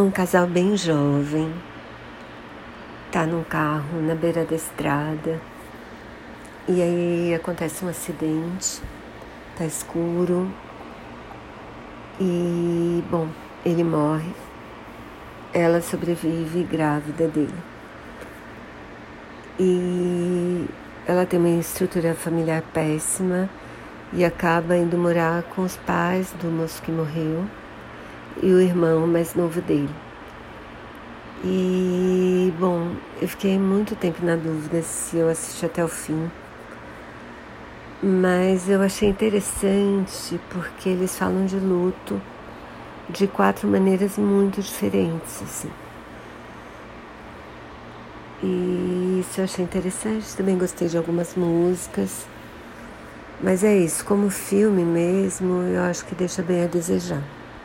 Um casal bem jovem. Tá num carro na beira da estrada. E aí acontece um acidente, tá escuro. E, bom, ele morre. Ela sobrevive grávida dele. E ela tem uma estrutura familiar péssima e acaba indo morar com os pais do moço que morreu e o irmão mais novo dele. E, bom, eu fiquei muito tempo na dúvida se eu assisti até o fim. Mas eu achei interessante porque eles falam de luto de quatro maneiras muito diferentes, assim. E isso eu achei interessante. Também gostei de algumas músicas. Mas é isso, como filme mesmo, eu acho que deixa bem a desejar.